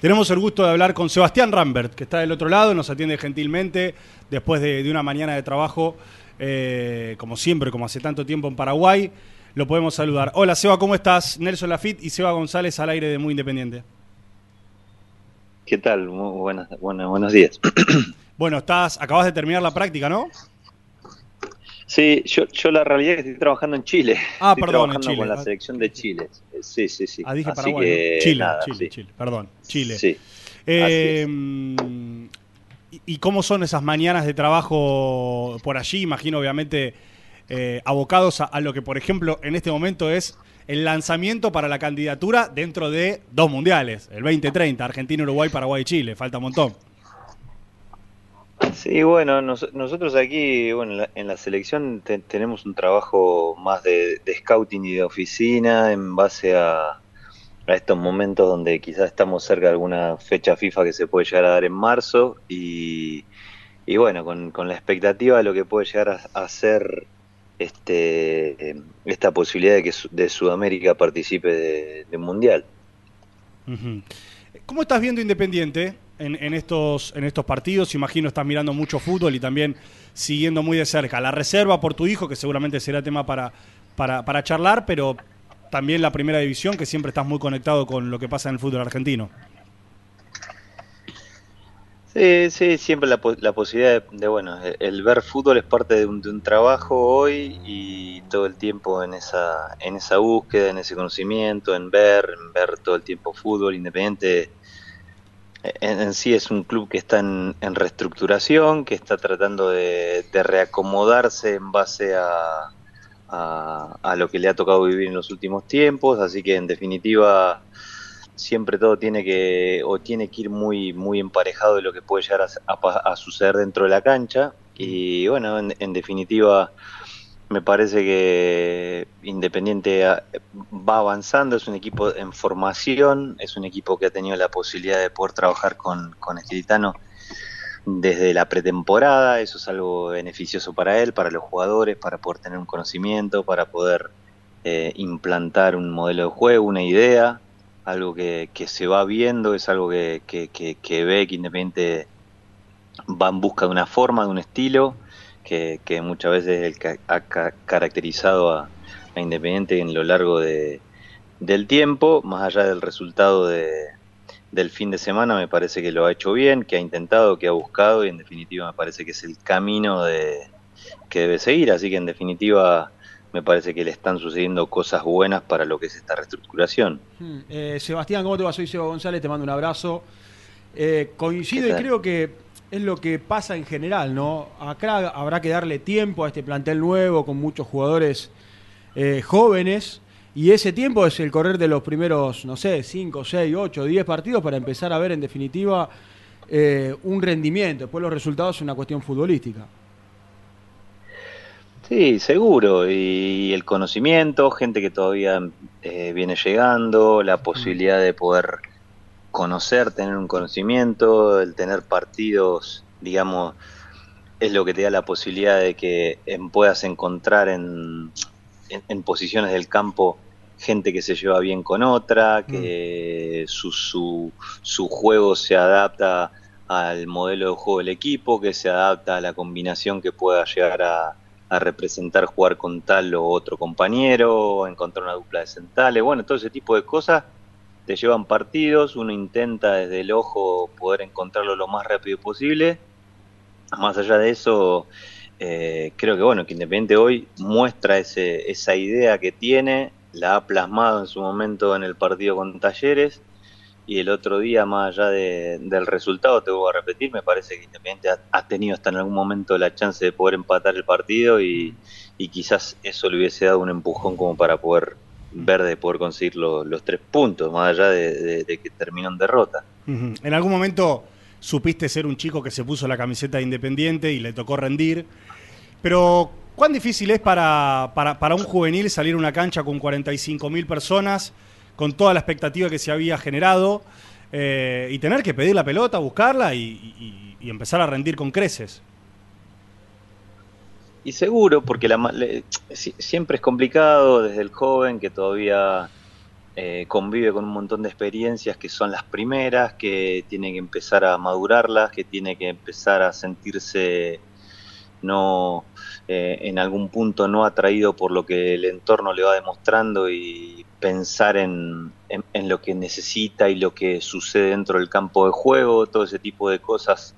Tenemos el gusto de hablar con Sebastián Rambert, que está del otro lado, nos atiende gentilmente después de, una mañana de trabajo, eh, como siempre, como hace tanto tiempo en Paraguay. Lo podemos saludar. Hola Seba, ¿cómo estás? Nelson Lafitte y Seba González al aire de Muy Independiente. ¿Qué tal? Muy buenas, buenos días. Bueno, estás, acabas de terminar la práctica, ¿no? Sí, yo, yo la realidad es que estoy trabajando en Chile. Ah, estoy perdón, trabajando en Chile. con la selección de Chile. Sí, sí, sí. Ah, dije Así Paraguay. que. Chile, nada, Chile, sí. Chile, perdón, Chile. Sí. Eh, ¿y- ¿Y cómo son esas mañanas de trabajo por allí? Imagino, obviamente, eh, abocados a, a lo que, por ejemplo, en este momento es el lanzamiento para la candidatura dentro de dos mundiales, el 2030, Argentina, Uruguay, Paraguay y Chile. Falta un montón. Sí, bueno, nos- nosotros aquí, bueno, en la, en la selección te- tenemos un trabajo más de, scouting y de oficina en base a, a estos momentos donde quizás estamos cerca de alguna fecha FIFA que se puede llegar a dar en marzo y, y bueno, con, con la expectativa de lo que puede llegar a, a ser este, esta posibilidad de que de Sudamérica participe de, de un mundial. ¿Cómo estás viendo Independiente en, en estos, en estos partidos? Imagino estás mirando mucho fútbol y también siguiendo muy de cerca. La reserva por tu hijo, que seguramente será tema para, para, para charlar, pero también la primera división, que siempre estás muy conectado con lo que pasa en el fútbol argentino. Sí, sí, siempre la, la posibilidad de, de, bueno, el ver fútbol es parte de un, de un trabajo hoy y todo el tiempo en esa, en esa búsqueda, en ese conocimiento, en ver, en ver todo el tiempo fútbol independiente. En, en sí es un club que está en, en reestructuración, que está tratando de, reacomodarse en base a, lo que le ha tocado vivir en los últimos tiempos, así que en definitiva siempre todo tiene que o tiene que ir muy muy emparejado de lo que puede llegar a, a suceder dentro de la cancha. Y bueno en, en definitiva me parece que Independiente va avanzando es un equipo en formación es un equipo que ha tenido la posibilidad de poder trabajar con con Estilitano desde la pretemporada eso es algo beneficioso para él para los jugadores para poder tener un conocimiento para poder eh, implantar un modelo de juego una idea algo que, se va viendo, es algo que, que ve que Independiente va en busca de una forma, de un estilo, que, que muchas veces es el que ha ca- caracterizado a, a Independiente en lo largo de, del tiempo, más allá del resultado de, del fin de semana, me parece que lo ha hecho bien, que ha intentado, que ha buscado y en definitiva me parece que es el camino de, que debe seguir, así que en definitiva me parece que le están sucediendo cosas buenas para lo que es esta reestructuración. Hmm, eh, Sebastián, ¿cómo te va? Soy Seba González, te mando un abrazo. Eh, coincido ¿Qué y creo que es lo que pasa en general, ¿no? Acá habrá que darle tiempo a este plantel nuevo con muchos jugadores eh, jóvenes y ese tiempo es el correr de los primeros, no sé, 5, 6, 8, 10 partidos para empezar a ver en definitiva eh, un rendimiento. Después los resultados es una cuestión futbolística. Sí, seguro. Y el conocimiento, gente que todavía eh, viene llegando, la posibilidad de poder conocer, tener un conocimiento, el tener partidos, digamos, es lo que te da la posibilidad de que puedas encontrar en, en, en posiciones del campo gente que se lleva bien con otra, que su, su, su juego se adapta al modelo de juego del equipo, que se adapta a la combinación que pueda llegar a, a representar jugar con tal o otro compañero, encontrar una dupla de centrales, bueno, todo ese tipo de cosas te llevan partidos, uno intenta desde el ojo poder encontrarlo lo más rápido posible. Más allá de eso, eh, creo que bueno, que Independiente hoy muestra ese, esa idea que tiene, la ha plasmado en su momento en el partido con Talleres y el otro día, más allá de- del resultado, te voy a repetir, me parece que Independiente ha, ha tenido hasta en algún momento la chance de poder empatar el partido y, y quizás eso le hubiese dado un empujón como para poder ver de poder conseguir lo- los tres puntos, más allá de, que terminó en derrota. En algún momento supiste ser un chico que se puso la camiseta de Independiente y le tocó rendir, pero ¿cuán difícil es para, para, para un juvenil salir a una cancha con 45 mil personas, con toda la expectativa que se había generado, eh, y tener que pedir la pelota, buscarla y empezar a rendir con creces? Y seguro, porque la, le- si- siempre es complicado desde el joven que todavía eh, convive con un montón de experiencias que son las primeras, que tiene que empezar a madurarlas, que tiene que empezar a sentirse no eh, en algún punto no atraído por lo que el entorno le va demostrando y pensar en, en, lo que necesita y lo que sucede dentro del campo de juego, todo ese tipo de cosas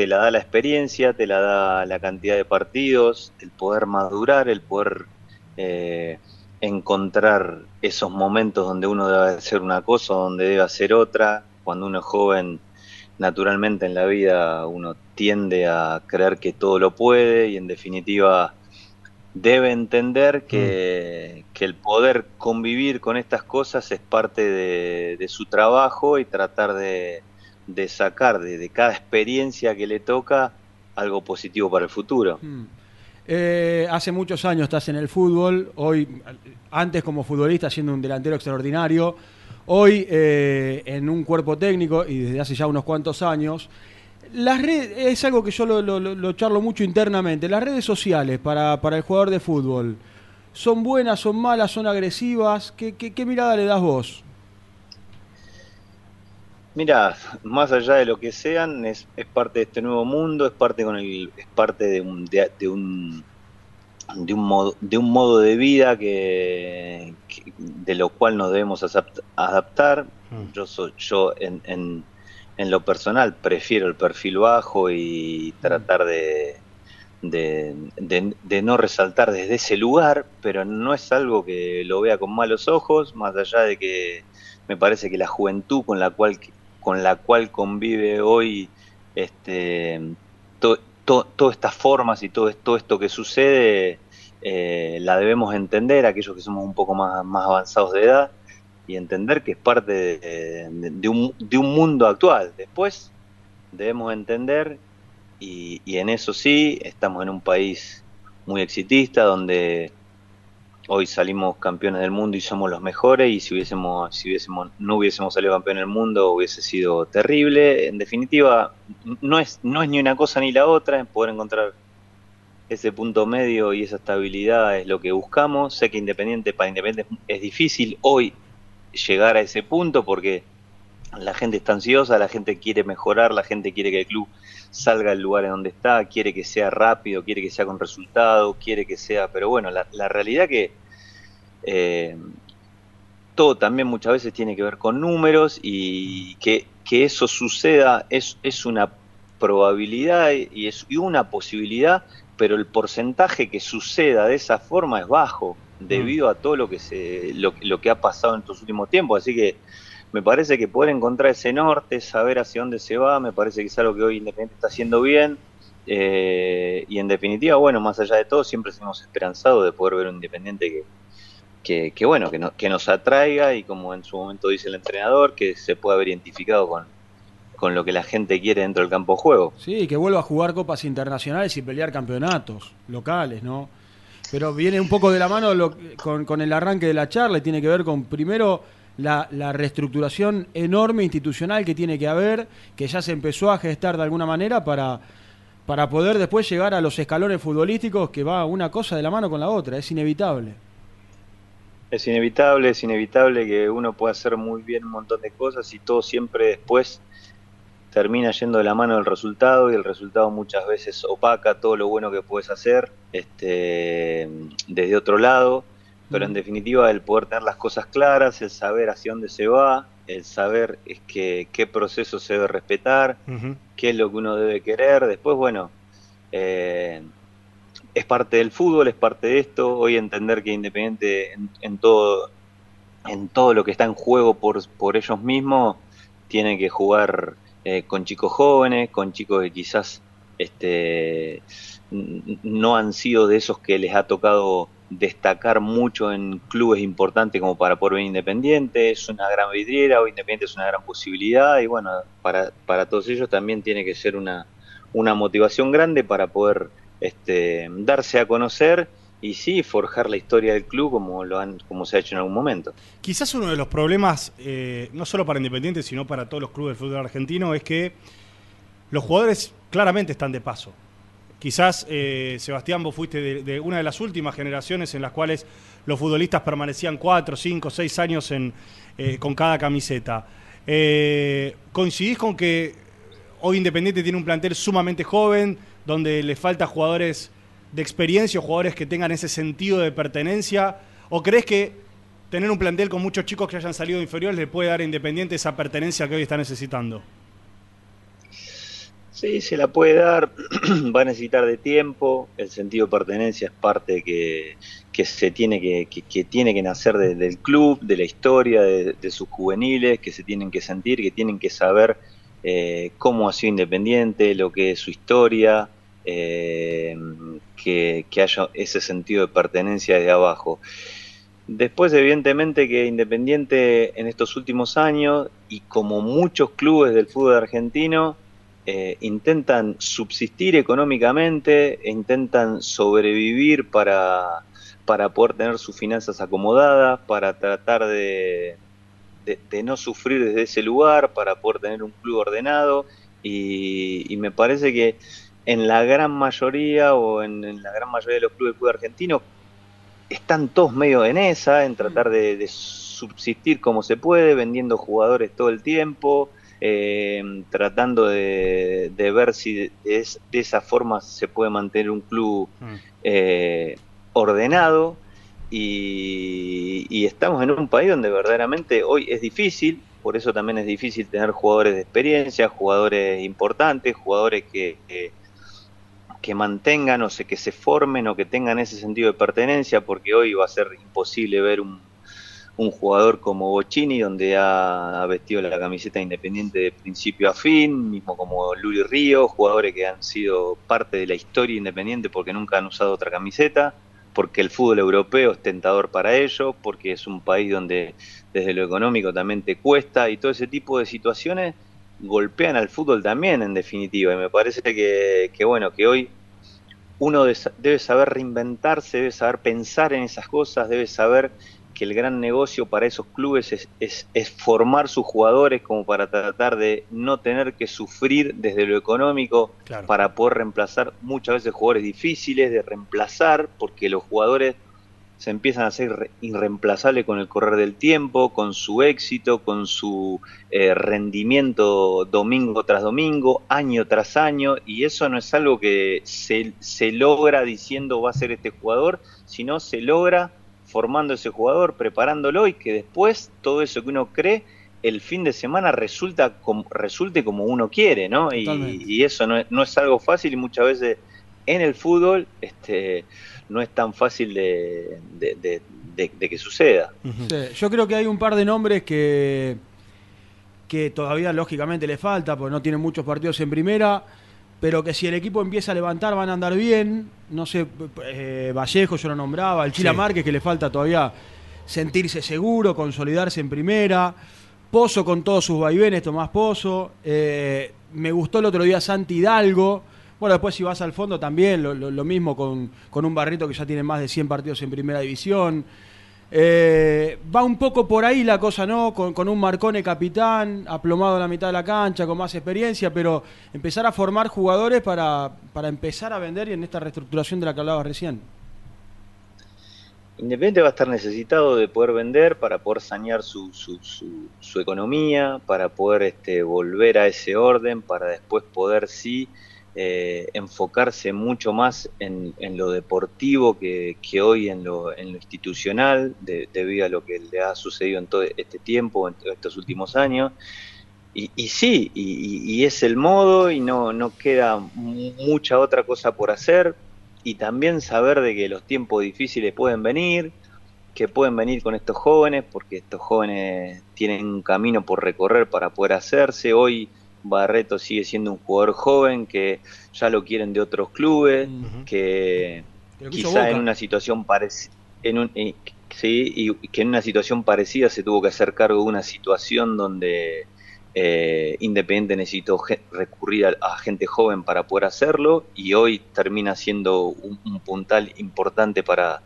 te la da la experiencia, te la da la cantidad de partidos, el poder madurar, el poder eh, encontrar esos momentos donde uno debe hacer una cosa, donde debe hacer otra. Cuando uno es joven, naturalmente en la vida uno tiende a creer que todo lo puede y en definitiva debe entender que, mm. el poder convivir con estas cosas es parte de, su trabajo y tratar de, sacar de, cada experiencia que le toca algo positivo para el futuro. Mm. Eh, hace muchos años estás en el fútbol, hoy, antes como futbolista siendo un delantero extraordinario, hoy eh, en un cuerpo técnico y desde hace ya unos cuantos años. Las redes, es algo que yo lo, charlo mucho internamente. Las redes sociales para, el jugador de fútbol, ¿son buenas, son malas, son agresivas? ¿Qué, qué, mirada le das vos? Mira, más allá de lo que sean, es, es, parte de este nuevo mundo, es parte con el, es parte de un, de, un de un modo de un modo de vida que, de lo cual nos debemos adaptar. Mm. Yo soy yo en, en, en, lo personal prefiero el perfil bajo y mm. tratar de, de, de, no resaltar desde ese lugar, pero no es algo que lo vea con malos ojos, más allá de que me parece que la juventud con la cual con la cual convive hoy este, todas estas formas y todo, esto que sucede eh, la debemos entender, aquellos que somos un poco más, avanzados de edad, y entender que es parte de, un, de un, mundo actual. Después debemos entender, y en eso sí, estamos en un país muy exitista, donde hoy salimos campeones del mundo y somos los mejores y si hubiésemos, si hubiésemos, no hubiésemos salido campeón del mundo hubiese sido terrible. En definitiva, no es, no es ni una cosa ni la otra, poder encontrar ese punto medio y esa estabilidad es lo que buscamos. Sé que Independiente para Independiente es difícil hoy llegar a ese punto porque la gente está ansiosa, la gente quiere mejorar, la gente quiere que el club salga del lugar en donde está, quiere que sea rápido, quiere que sea con resultados, quiere que sea, pero bueno, la, la realidad que eh, todo también muchas veces tiene que ver con números y que, que eso suceda es, es una probabilidad y es y una posibilidad, pero el porcentaje que suceda de esa forma es bajo debido a todo lo que se lo, lo que ha pasado en estos últimos tiempos, así que me parece que poder encontrar ese norte, saber hacia dónde se va, me parece que es algo que hoy Independiente está haciendo bien. Eh, y en definitiva, bueno, más allá de todo, siempre hemos esperanzado de poder ver un Independiente que, que, que bueno, que, que nos atraiga y como en su momento dice el entrenador, que se pueda haber identificado con, con lo que la gente quiere dentro del campo de juego. Sí, que vuelva a jugar copas internacionales y pelear campeonatos locales, ¿no? Pero viene un poco de la mano con, con, el arranque de la charla y tiene que ver con, primero, la, la, reestructuración enorme institucional que tiene que haber, que ya se empezó a gestar de alguna manera para, para poder después llegar a los escalones futbolísticos que va una cosa de la mano con la otra, es inevitable. Es inevitable, es inevitable que uno pueda hacer muy bien un montón de cosas y todo siempre después termina yendo de la mano del resultado y el resultado muchas veces opaca todo lo bueno que puedes hacer este, desde otro lado, pero en definitiva el poder tener las cosas claras, el saber hacia dónde se va, el saber es que, qué proceso se debe respetar, qué es lo que uno debe querer, después bueno, eh, es parte del fútbol, es parte de esto. Hoy entender que Independiente en, todo en todo lo que está en juego por, por ellos mismos tiene que jugar eh, con chicos jóvenes, con chicos que quizás este, no han sido de esos que les ha tocado destacar mucho en clubes importantes como para poder venir Independiente. Es una gran vidriera, hoy Independiente es una gran posibilidad y bueno, para, para todos ellos también tiene que ser una, una motivación grande para poder este, darse a conocer y sí forjar la historia del club como lo han como se ha hecho en algún momento. Quizás uno de los problemas eh, no solo para Independiente sino para todos los clubes del fútbol argentino es que los jugadores claramente están de paso. Quizás, eh, Sebastián, vos fuiste de, una de las últimas generaciones en las cuales los futbolistas permanecían cuatro, cinco, seis años en, eh, con cada camiseta. ¿Coincidís con que hoy Independiente tiene un plantel sumamente joven, donde le falta jugadores de experiencia o jugadores que tengan ese sentido de pertenencia? ¿O crees que tener un plantel con muchos chicos que hayan salido inferiores le puede dar a Independiente esa pertenencia que hoy está necesitando? Sí, se la puede dar, va a necesitar de tiempo, el sentido de pertenencia es parte que, se tiene que, que, tiene que nacer del club, de la historia, de, sus juveniles, que se tienen que sentir, que tienen que saber eh, cómo ha sido Independiente, lo que es su historia, eh, que, haya ese sentido de pertenencia desde abajo. Después, evidentemente, que Independiente en estos últimos años, y como muchos clubes del fútbol argentino, eh, intentan subsistir económicamente, intentan sobrevivir para, para poder tener sus finanzas acomodadas, para tratar de, de, no sufrir desde ese lugar, para poder tener un club ordenado. Y, me parece que en la gran mayoría o en, la gran mayoría de los clubes de fútbol argentinos están todos medio en esa, en tratar de, de subsistir como se puede, vendiendo jugadores todo el tiempo, eh, tratando de, ver si de, esa forma se puede mantener un club mm. eh, ordenado y, estamos en un país donde verdaderamente hoy es difícil, por eso también es difícil tener jugadores de experiencia, jugadores importantes, jugadores que, que, mantengan o se, que se formen o que tengan ese sentido de pertenencia, porque hoy va a ser imposible ver un, jugador como Bocini, donde ha, vestido la camiseta independiente de principio a fin, mismo como Luri Río, jugadores que han sido parte de la historia independiente porque nunca han usado otra camiseta, porque el fútbol europeo es tentador para ellos, porque es un país donde desde lo económico también te cuesta y todo ese tipo de situaciones golpean al fútbol también en definitiva. Y me parece que, que bueno que hoy uno debe saber reinventarse, debe saber pensar en esas cosas, debe saber que el gran negocio para esos clubes es, es, formar sus jugadores como para tratar de no tener que sufrir desde lo económico para poder reemplazar muchas veces jugadores difíciles de reemplazar porque los jugadores se empiezan a hacer irreemplazables con el correr del tiempo, con su éxito, con su eh, rendimiento domingo tras domingo, año tras año, y eso no es algo que se, se logra diciendo va a ser este jugador, sino se logra formando ese jugador, preparándolo y que después todo eso que uno cree el fin de semana resulta como, resulte como uno quiere, ¿no? Y, eso no es, no es, algo fácil y muchas veces en el fútbol este, no es tan fácil de, de, que suceda. yo creo que hay un par de nombres que, que todavía lógicamente le falta, porque no tienen muchos partidos en primera pero que si el equipo empieza a levantar van a andar bien. No sé, eh, Vallejo yo lo nombraba, el Chila Márquez que le falta todavía sentirse seguro, consolidarse en primera. Pozo con todos sus vaivenes, Tomás Pozo. Eh, me gustó el otro día Santi Hidalgo. Bueno, después si vas al fondo también, lo, mismo con, con, un Barrito que ya tiene más de 100 partidos en primera división. Eh, va un poco por ahí la cosa, ¿no? Con, un Marcone capitán, aplomado en la mitad de la cancha, con más experiencia, pero empezar a formar jugadores para, empezar a vender y en esta reestructuración de la que hablabas recién. Independiente va a estar necesitado de poder vender para poder sanear su, su, su, economía, para poder este, volver a ese orden, para después poder sí eh, enfocarse mucho más en, lo deportivo que, hoy en lo, en lo institucional, debido a lo que le ha sucedido en todo este tiempo, en estos últimos años. Y, y sí, y, es el modo y no, no queda mucha otra cosa por hacer. Y también saber de que los tiempos difíciles pueden venir, que pueden venir con estos jóvenes, porque estos jóvenes tienen un camino por recorrer para poder hacerse. Hoy Barreto sigue siendo un jugador joven que ya lo quieren de otros clubes, que quizá en una situación parecida, en un, eh, sí, y que en una situación parecida se tuvo que hacer cargo de una situación donde eh, Independiente necesitó recurrir a, gente joven para poder hacerlo y hoy termina siendo un, puntal importante para,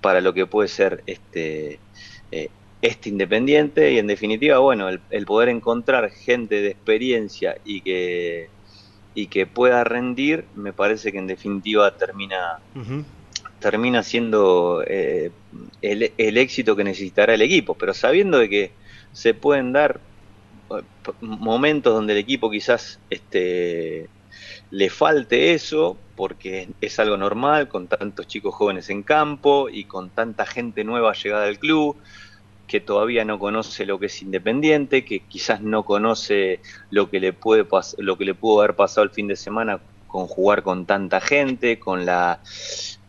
para lo que puede ser este eh, este independiente y en definitiva, bueno, el, poder encontrar gente de experiencia y que, y que pueda rendir, me parece que en definitiva termina, termina siendo eh, el, el, éxito que necesitará el equipo, pero sabiendo de que se pueden dar eh, momentos donde el equipo quizás este, le falte eso, porque es algo normal, con tantos chicos jóvenes en campo y con tanta gente nueva llegada al club, que todavía no conoce lo que es Independiente, que quizás no conoce lo que le puede lo que le pudo haber pasado el fin de semana con jugar con tanta gente, con la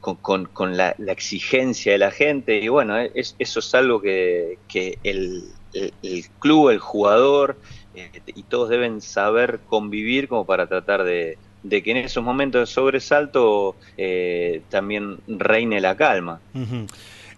con, con, la, exigencia de la gente y bueno, es, eso es algo que, el, club, el jugador eh, y todos deben saber convivir como para tratar de, de que en esos momentos de sobresalto eh, también reine la calma.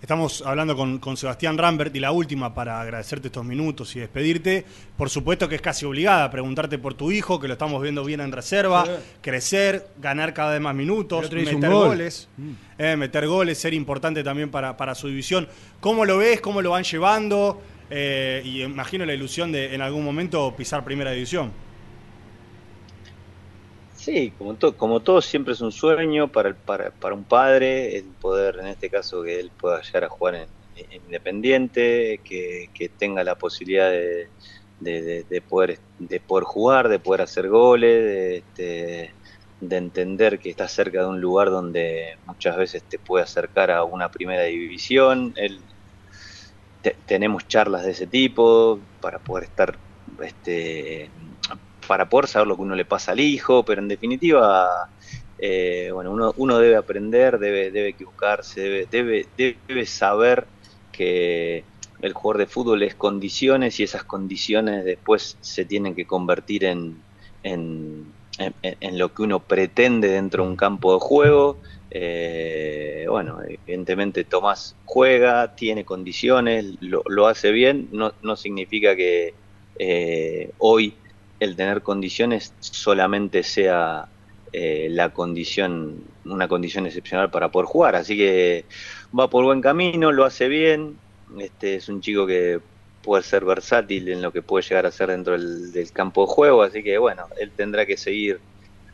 Estamos hablando con, con, Sebastián Rambert y la última para agradecerte estos minutos y despedirte. Por supuesto que es casi obligada preguntarte por tu hijo, que lo estamos viendo bien en reserva, crecer, ganar cada vez más minutos, meter goles, mm. eh, meter goles, ser importante también para, para su división. ¿Cómo lo ves? ¿Cómo lo van llevando? Eh, y imagino la ilusión de en algún momento pisar primera división. Sí, como, como todo siempre es un sueño para, para, para, un padre, el poder, en este caso, que él pueda llegar a jugar en, Independiente, que, tenga la posibilidad de, de, poder, de poder jugar, de poder hacer goles, de, este, de, entender que está cerca de un lugar donde muchas veces te puede acercar a una primera división. Él, tenemos charlas de ese tipo para poder estar este, para poder saber lo que uno le pasa al hijo, pero en definitiva, eh, bueno, uno, uno, debe aprender, debe, debe equivocarse, debe, debe, debe saber que el jugador de fútbol es condiciones y esas condiciones después se tienen que convertir en, en, en, lo que uno pretende dentro de un campo de juego. Eh, bueno, evidentemente Tomás juega, tiene condiciones, lo, lo hace bien, no, no significa que eh, hoy el tener condiciones solamente sea eh, la condición, una condición excepcional para poder jugar. Así que va por buen camino, lo hace bien. Este es un chico que puede ser versátil en lo que puede llegar a ser dentro del, campo de juego. Así que bueno, él tendrá que seguir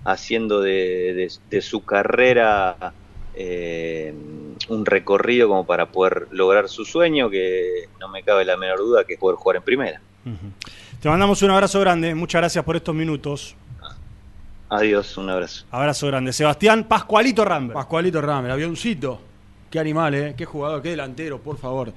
haciendo de, su carrera eh, un recorrido como para poder lograr su sueño, que no me cabe la menor duda que es poder jugar en primera. Te mandamos un abrazo grande, muchas gracias por estos minutos. Adiós, un abrazo. Abrazo grande. Sebastián Pascualito Ramber. Pascualito Ramber, avioncito. Qué animal, ¿eh? Qué jugador, qué delantero, por favor.